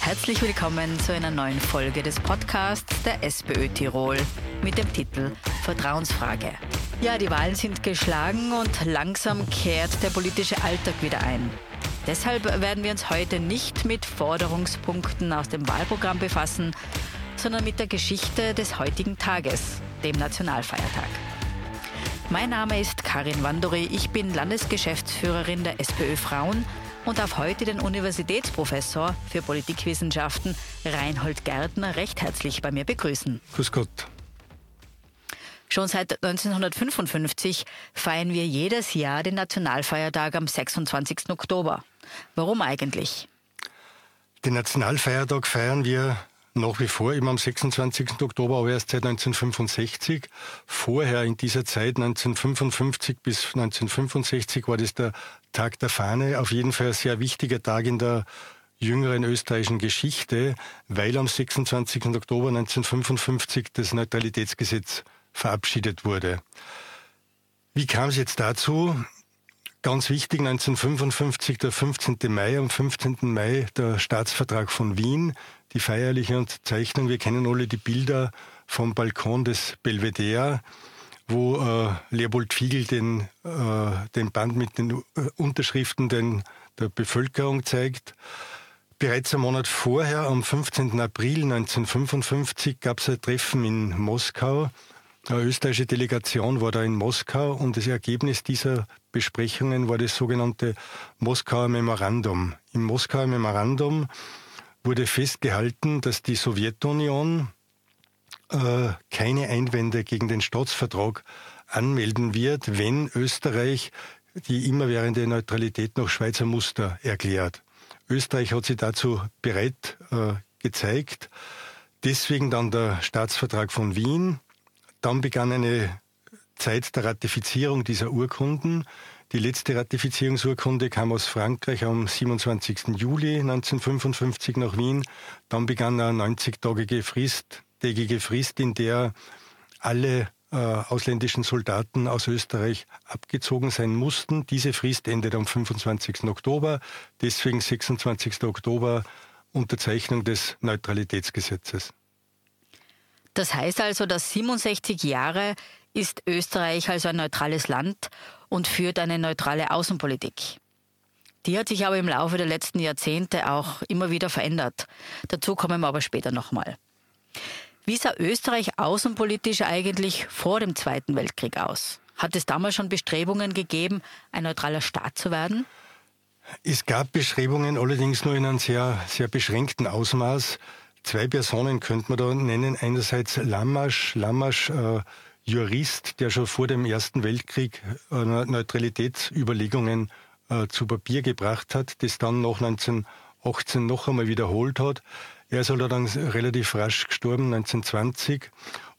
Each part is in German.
Herzlich willkommen zu einer neuen Folge des Podcasts der SPÖ Tirol mit dem Titel Vertrauensfrage. Ja, die Wahlen sind geschlagen und langsam kehrt der politische Alltag wieder ein. Deshalb werden wir uns heute nicht mit Forderungspunkten aus dem Wahlprogramm befassen, sondern mit der Geschichte des heutigen Tages, dem Nationalfeiertag. Mein Name ist Karin Wandori, ich bin Landesgeschäftsführerin der SPÖ Frauen und darf heute den Universitätsprofessor für Politikwissenschaften Reinhold Gärtner recht herzlich bei mir begrüßen. Grüß Gott. Schon seit 1955 feiern wir jedes Jahr den Nationalfeiertag am 26. Oktober. Warum eigentlich? Den Nationalfeiertag feiern wir nach wie vor immer am 26. Oktober, aber erst seit 1965. Vorher in dieser Zeit, 1955 bis 1965, war das der Tag der Fahne. Auf jeden Fall ein sehr wichtiger Tag in der jüngeren österreichischen Geschichte, weil am 26. Oktober 1955 das Neutralitätsgesetz verabschiedet wurde. Wie kam es jetzt dazu? Ganz wichtig, 1955, der 15. Mai, am 15. Mai der Staatsvertrag von Wien, die feierliche Unterzeichnung. Wir kennen alle die Bilder vom Balkon des Belvedere, wo äh, Leopold Fiegel den, äh, den Band mit den äh, Unterschriften den, der Bevölkerung zeigt. Bereits einen Monat vorher, am 15. April 1955, gab es ein Treffen in Moskau eine österreichische Delegation war da in Moskau und das Ergebnis dieser Besprechungen war das sogenannte Moskauer Memorandum. Im Moskauer Memorandum wurde festgehalten, dass die Sowjetunion äh, keine Einwände gegen den Staatsvertrag anmelden wird, wenn Österreich die immerwährende Neutralität nach Schweizer Muster erklärt. Österreich hat sich dazu bereit äh, gezeigt. Deswegen dann der Staatsvertrag von Wien, dann begann eine Zeit der Ratifizierung dieser Urkunden. Die letzte Ratifizierungsurkunde kam aus Frankreich am 27. Juli 1955 nach Wien. Dann begann eine 90-tägige Frist, tägige Frist, in der alle äh, ausländischen Soldaten aus Österreich abgezogen sein mussten. Diese Frist endet am 25. Oktober. Deswegen 26. Oktober Unterzeichnung des Neutralitätsgesetzes. Das heißt also, dass 67 Jahre ist Österreich also ein neutrales Land und führt eine neutrale Außenpolitik. Die hat sich aber im Laufe der letzten Jahrzehnte auch immer wieder verändert. Dazu kommen wir aber später nochmal. Wie sah Österreich außenpolitisch eigentlich vor dem Zweiten Weltkrieg aus? Hat es damals schon Bestrebungen gegeben, ein neutraler Staat zu werden? Es gab Bestrebungen, allerdings nur in einem sehr, sehr beschränkten Ausmaß. Zwei Personen könnte man da nennen. Einerseits Lammasch, Lammasch, äh, Jurist, der schon vor dem Ersten Weltkrieg äh, Neutralitätsüberlegungen äh, zu Papier gebracht hat, das dann nach 1918 noch einmal wiederholt hat. Er ist allerdings relativ rasch gestorben, 1920.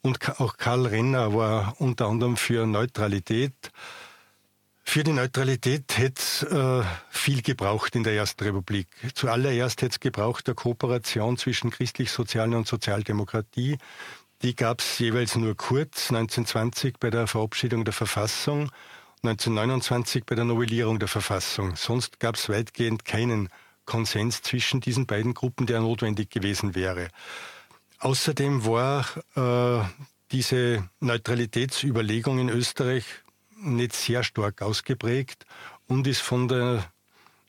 Und auch Karl Renner war unter anderem für Neutralität. Für die Neutralität hätte es äh, viel gebraucht in der Ersten Republik. Zuallererst hätte es gebraucht der Kooperation zwischen christlich-sozialen und Sozialdemokratie. Die gab es jeweils nur kurz, 1920 bei der Verabschiedung der Verfassung, 1929 bei der Novellierung der Verfassung. Sonst gab es weitgehend keinen Konsens zwischen diesen beiden Gruppen, der notwendig gewesen wäre. Außerdem war äh, diese Neutralitätsüberlegung in Österreich nicht sehr stark ausgeprägt und ist von der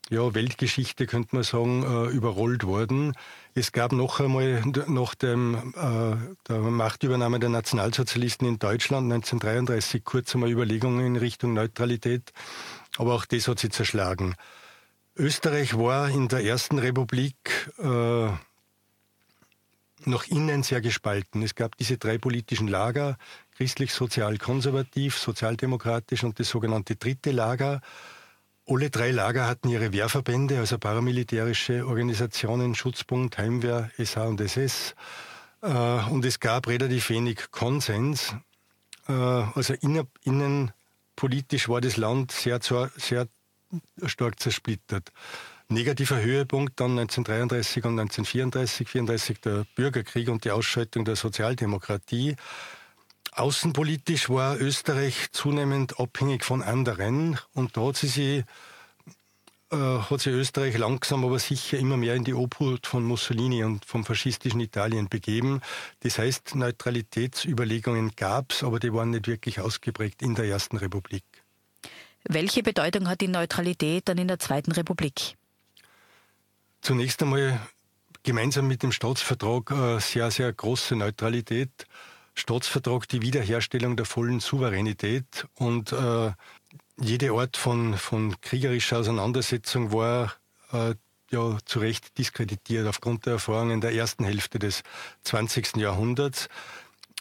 ja, Weltgeschichte, könnte man sagen, äh, überrollt worden. Es gab noch einmal nach dem, äh, der Machtübernahme der Nationalsozialisten in Deutschland 1933 kurz einmal Überlegungen in Richtung Neutralität, aber auch das hat sie zerschlagen. Österreich war in der Ersten Republik äh, nach innen sehr gespalten. Es gab diese drei politischen Lager, christlich-sozial-konservativ, sozialdemokratisch und das sogenannte dritte Lager. Alle drei Lager hatten ihre Wehrverbände, also paramilitärische Organisationen, Schutzbund, Heimwehr, SA und SS. Äh, und es gab relativ wenig Konsens. Äh, also innenpolitisch war das Land sehr, sehr stark zersplittert. Negativer Höhepunkt dann 1933 und 1934, 34 der Bürgerkrieg und die Ausschaltung der Sozialdemokratie. Außenpolitisch war Österreich zunehmend abhängig von anderen und da hat sie sich äh, hat sich Österreich langsam aber sicher immer mehr in die Obhut von Mussolini und vom faschistischen Italien begeben. Das heißt, Neutralitätsüberlegungen gab es, aber die waren nicht wirklich ausgeprägt in der Ersten Republik. Welche Bedeutung hat die Neutralität dann in der Zweiten Republik? Zunächst einmal gemeinsam mit dem Staatsvertrag äh, sehr, sehr große Neutralität. Staatsvertrag die Wiederherstellung der vollen Souveränität und äh, jede Art von, von kriegerischer Auseinandersetzung war äh, ja zu Recht diskreditiert aufgrund der Erfahrungen der ersten Hälfte des 20. Jahrhunderts.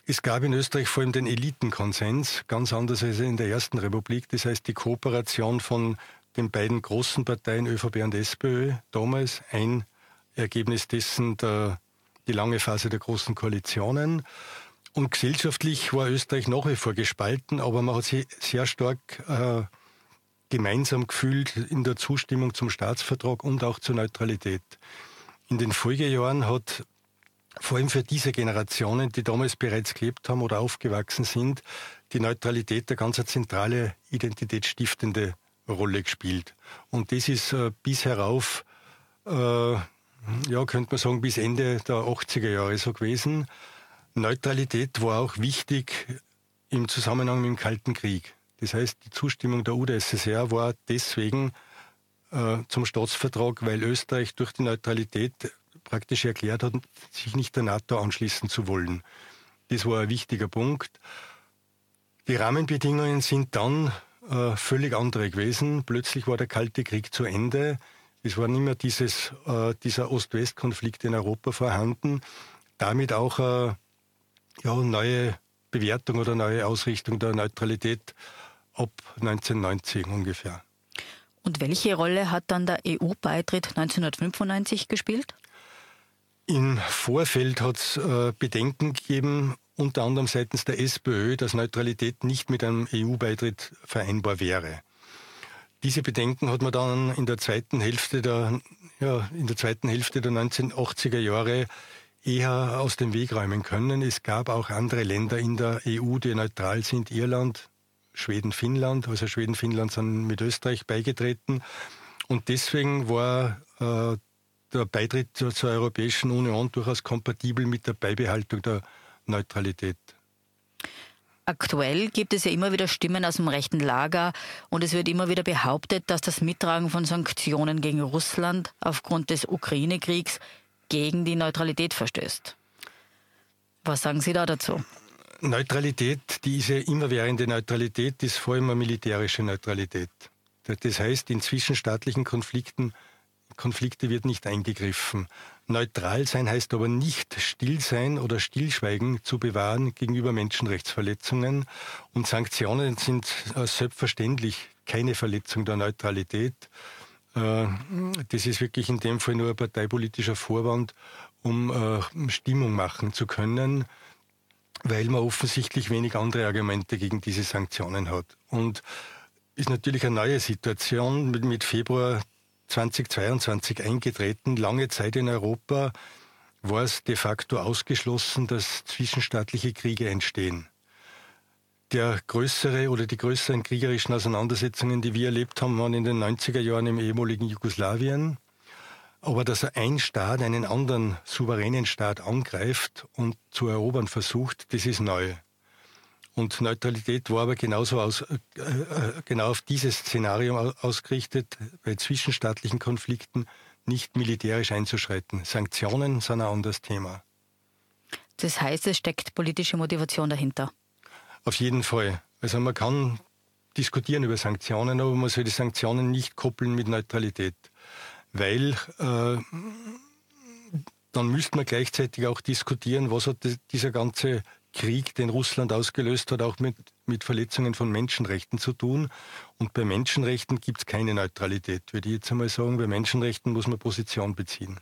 Es gab in Österreich vor allem den Elitenkonsens, ganz anders als in der Ersten Republik. Das heißt, die Kooperation von den beiden großen Parteien ÖVP und SPÖ damals, ein Ergebnis dessen der, die lange Phase der großen Koalitionen. Und gesellschaftlich war Österreich nach wie vor gespalten, aber man hat sich sehr stark äh, gemeinsam gefühlt in der Zustimmung zum Staatsvertrag und auch zur Neutralität. In den Folgejahren hat vor allem für diese Generationen, die damals bereits gelebt haben oder aufgewachsen sind, die Neutralität eine ganz zentrale identitätsstiftende Rolle gespielt. Und das ist äh, bis herauf, äh, ja, könnte man sagen, bis Ende der 80er Jahre so gewesen. Neutralität war auch wichtig im Zusammenhang mit dem Kalten Krieg. Das heißt, die Zustimmung der UdSSR war deswegen äh, zum Staatsvertrag, weil Österreich durch die Neutralität praktisch erklärt hat, sich nicht der NATO anschließen zu wollen. Das war ein wichtiger Punkt. Die Rahmenbedingungen sind dann äh, völlig andere gewesen. Plötzlich war der Kalte Krieg zu Ende. Es war nicht mehr dieses, äh, dieser Ost-West-Konflikt in Europa vorhanden. Damit auch äh, ja, neue Bewertung oder neue Ausrichtung der Neutralität ab 1990 ungefähr. Und welche Rolle hat dann der EU-Beitritt 1995 gespielt? Im Vorfeld hat es äh, Bedenken gegeben, unter anderem seitens der SPÖ, dass Neutralität nicht mit einem EU-Beitritt vereinbar wäre. Diese Bedenken hat man dann in der zweiten Hälfte der, ja, in der zweiten Hälfte der 1980er Jahre eher aus dem Weg räumen können. Es gab auch andere Länder in der EU, die neutral sind. Irland, Schweden, Finnland. Also Schweden, Finnland sind mit Österreich beigetreten. Und deswegen war äh, der Beitritt zur, zur Europäischen Union durchaus kompatibel mit der Beibehaltung der Neutralität. Aktuell gibt es ja immer wieder Stimmen aus dem rechten Lager und es wird immer wieder behauptet, dass das Mittragen von Sanktionen gegen Russland aufgrund des Ukraine-Kriegs gegen die Neutralität verstößt. Was sagen Sie da dazu? Neutralität, diese immerwährende Neutralität ist vor allem eine militärische Neutralität. Das heißt, in zwischenstaatlichen Konflikten Konflikte wird nicht eingegriffen. Neutral sein heißt aber nicht still sein oder Stillschweigen zu bewahren gegenüber Menschenrechtsverletzungen. Und Sanktionen sind äh, selbstverständlich keine Verletzung der Neutralität. Äh, das ist wirklich in dem Fall nur ein parteipolitischer Vorwand, um äh, Stimmung machen zu können, weil man offensichtlich wenig andere Argumente gegen diese Sanktionen hat. Und ist natürlich eine neue Situation mit Februar 2022 eingetreten. Lange Zeit in Europa war es de facto ausgeschlossen, dass zwischenstaatliche Kriege entstehen der größere oder die größeren kriegerischen Auseinandersetzungen, die wir erlebt haben, waren in den 90er Jahren im ehemaligen Jugoslawien. Aber dass ein Staat einen anderen souveränen Staat angreift und zu erobern versucht, das ist neu. Und Neutralität war aber genauso aus, äh, äh genau auf dieses Szenario ausgerichtet, bei zwischenstaatlichen Konflikten nicht militärisch einzuschreiten. Sanktionen sind ein anderes Thema. Das heißt, es steckt politische Motivation dahinter. Auf jeden Fall. Also man kann diskutieren über Sanktionen, aber man soll die Sanktionen nicht koppeln mit Neutralität. Weil äh, dann müsste man gleichzeitig auch diskutieren, was hat dieser ganze Krieg, den Russland ausgelöst hat, auch mit, mit Verletzungen von Menschenrechten zu tun. Und bei Menschenrechten gibt es keine Neutralität, würde ich jetzt einmal sagen. Bei Menschenrechten muss man Position beziehen.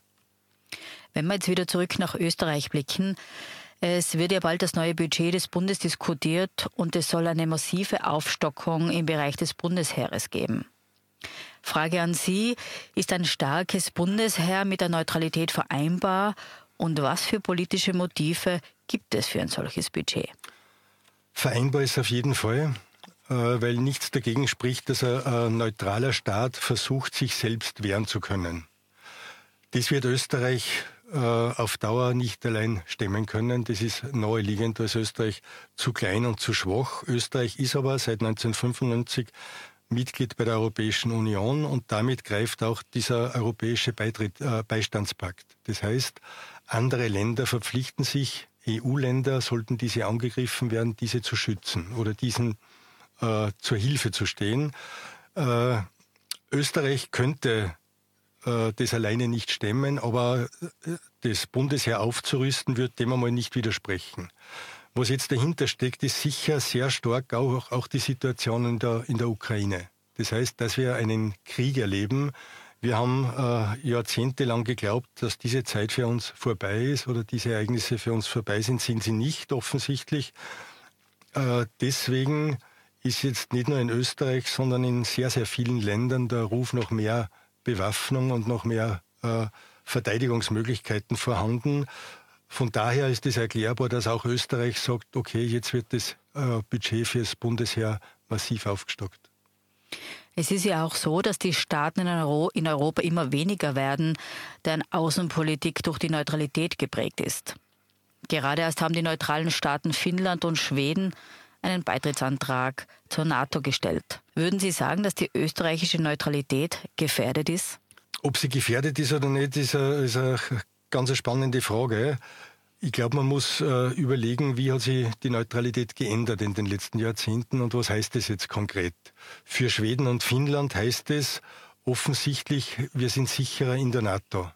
Wenn wir jetzt wieder zurück nach Österreich blicken, es wird ja bald das neue Budget des Bundes diskutiert und es soll eine massive Aufstockung im Bereich des Bundesheeres geben. Frage an Sie, ist ein starkes Bundesheer mit der Neutralität vereinbar und was für politische Motive gibt es für ein solches Budget? Vereinbar ist auf jeden Fall, äh, weil nichts dagegen spricht, dass ein neutraler Staat versucht, sich selbst wehren zu können. Das wird Österreich auf Dauer nicht allein stemmen können. Das ist naheliegend, als Österreich zu klein und zu schwach. Österreich ist aber seit 1995 Mitglied bei der Europäischen Union und damit greift auch dieser europäische Beitritt, äh, Beistandspakt. Das heißt, andere Länder verpflichten sich, EU-Länder, sollten diese angegriffen werden, diese zu schützen oder diesen äh, zur Hilfe zu stehen. Äh, Österreich könnte äh, das alleine nicht stemmen, aber äh, das Bundesheer aufzurüsten, wird dem einmal nicht widersprechen. Was jetzt dahinter steckt, ist sicher sehr stark auch, auch die Situation in der, in der Ukraine. Das heißt, dass wir einen Krieg erleben. Wir haben äh, jahrzehntelang geglaubt, dass diese Zeit für uns vorbei ist oder diese Ereignisse für uns vorbei sind, sind sie nicht offensichtlich. Äh, deswegen ist jetzt nicht nur in Österreich, sondern in sehr, sehr vielen Ländern der Ruf nach mehr Bewaffnung und noch mehr äh, Verteidigungsmöglichkeiten vorhanden. Von daher ist es erklärbar, dass auch Österreich sagt, okay, jetzt wird das äh, Budget fürs Bundesheer massiv aufgestockt. Es ist ja auch so, dass die Staaten in Europa immer weniger werden, deren Außenpolitik durch die Neutralität geprägt ist. Gerade erst haben die neutralen Staaten Finnland und Schweden einen Beitrittsantrag zur NATO gestellt. Würden Sie sagen, dass die österreichische Neutralität gefährdet ist? Ob sie gefährdet ist oder nicht, ist eine, ist eine ganz spannende Frage. Ich glaube, man muss äh, überlegen, wie hat sich die Neutralität geändert in den letzten Jahrzehnten und was heißt das jetzt konkret? Für Schweden und Finnland heißt es offensichtlich, wir sind sicherer in der NATO.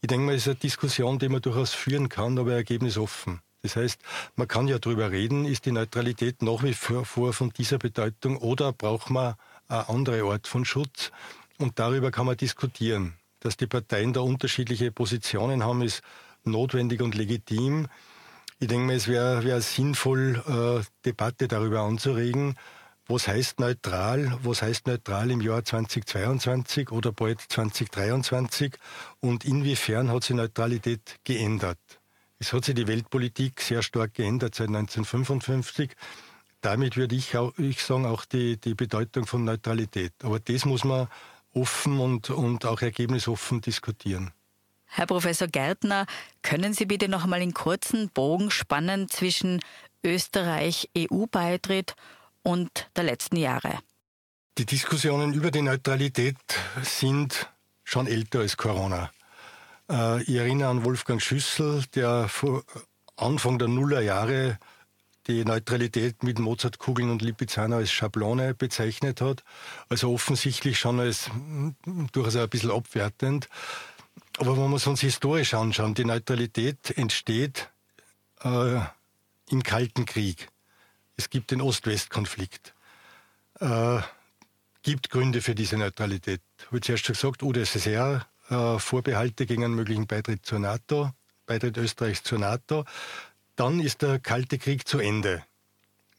Ich denke mal, es ist eine Diskussion, die man durchaus führen kann, aber ergebnisoffen. Das heißt, man kann ja darüber reden, ist die Neutralität nach wie vor von dieser Bedeutung oder braucht man eine andere Art von Schutz? Und darüber kann man diskutieren. Dass die Parteien da unterschiedliche Positionen haben, ist notwendig und legitim. Ich denke mal, es wäre wär sinnvoll, äh, Debatte darüber anzuregen. Was heißt neutral? Was heißt neutral im Jahr 2022 oder bald 2023? Und inwiefern hat sich Neutralität geändert? Es hat sich die Weltpolitik sehr stark geändert seit 1955. Damit würde ich, auch, ich sagen, auch die, die Bedeutung von Neutralität. Aber das muss man offen und, und auch ergebnisoffen diskutieren. Herr Professor Gärtner, können Sie bitte noch einmal in kurzen Bogen spannen zwischen Österreich EU-Beitritt und der letzten Jahre? Die Diskussionen über die Neutralität sind schon älter als Corona. Äh, ich erinnere an Wolfgang Schüssel, der vor Anfang der Nullerjahre die Neutralität mit Mozartkugeln und Lipizzaner als Schablone bezeichnet hat. Also offensichtlich schon als hm, durchaus ein bisschen abwertend. Aber wenn wir es uns historisch anschauen, die Neutralität entsteht äh, im Kalten Krieg. Es gibt den Ost-West-Konflikt. Äh, gibt Gründe für diese Neutralität. Ich habe zuerst schon gesagt, UdSSR äh, Vorbehalte gegen einen möglichen Beitritt zur NATO, Beitritt Österreichs zur NATO. Dann ist der Kalte Krieg zu Ende.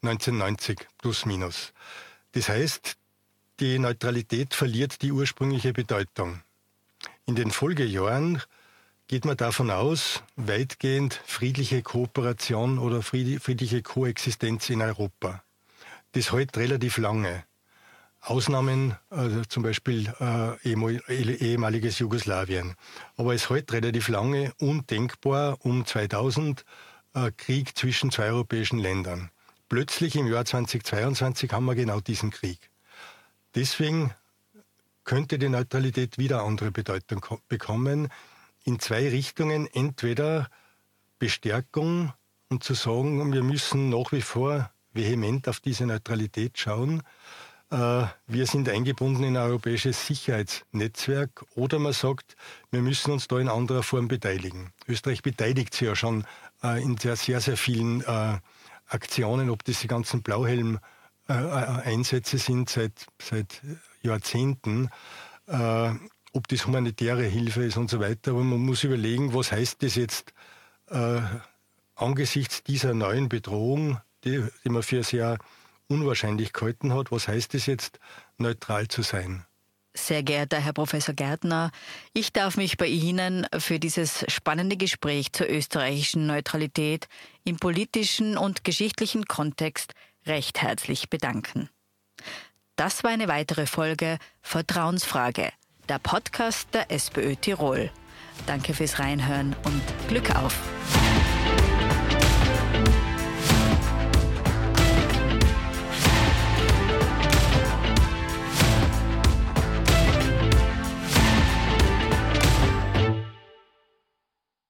1990 plus minus. Das heißt, die Neutralität verliert die ursprüngliche Bedeutung. In den Folgejahren geht man davon aus, weitgehend friedliche Kooperation oder friedliche Koexistenz in Europa. Das hält relativ lange. Ausnahmen, also zum Beispiel äh, ehemaliges Jugoslawien. Aber es hält relativ lange undenkbar um 2000 äh, Krieg zwischen zwei europäischen Ländern. Plötzlich im Jahr 2022 haben wir genau diesen Krieg. Deswegen könnte die Neutralität wieder andere Bedeutung bekommen in zwei Richtungen. Entweder Bestärkung und zu sagen, wir müssen nach wie vor vehement auf diese Neutralität schauen wir sind eingebunden in ein europäisches Sicherheitsnetzwerk oder man sagt, wir müssen uns da in anderer Form beteiligen. Österreich beteiligt sich ja schon äh, in sehr, sehr, sehr vielen äh, Aktionen, ob das die ganzen Blauhelm-Einsätze sind seit, seit Jahrzehnten, ob das humanitäre Hilfe ist und so weiter. Aber man muss überlegen, was heißt das jetzt angesichts dieser neuen Bedrohung, die, die man für sehr unwahrscheinlich gehalten hat. Was heißt es jetzt, neutral zu sein? Sehr geehrter Herr Professor Gärtner, ich darf mich bei Ihnen für dieses spannende Gespräch zur österreichischen Neutralität im politischen und geschichtlichen Kontext recht herzlich bedanken. Das war eine weitere Folge Vertrauensfrage, der Podcast der SPÖ Tirol. Danke fürs Reinhören und Glück auf!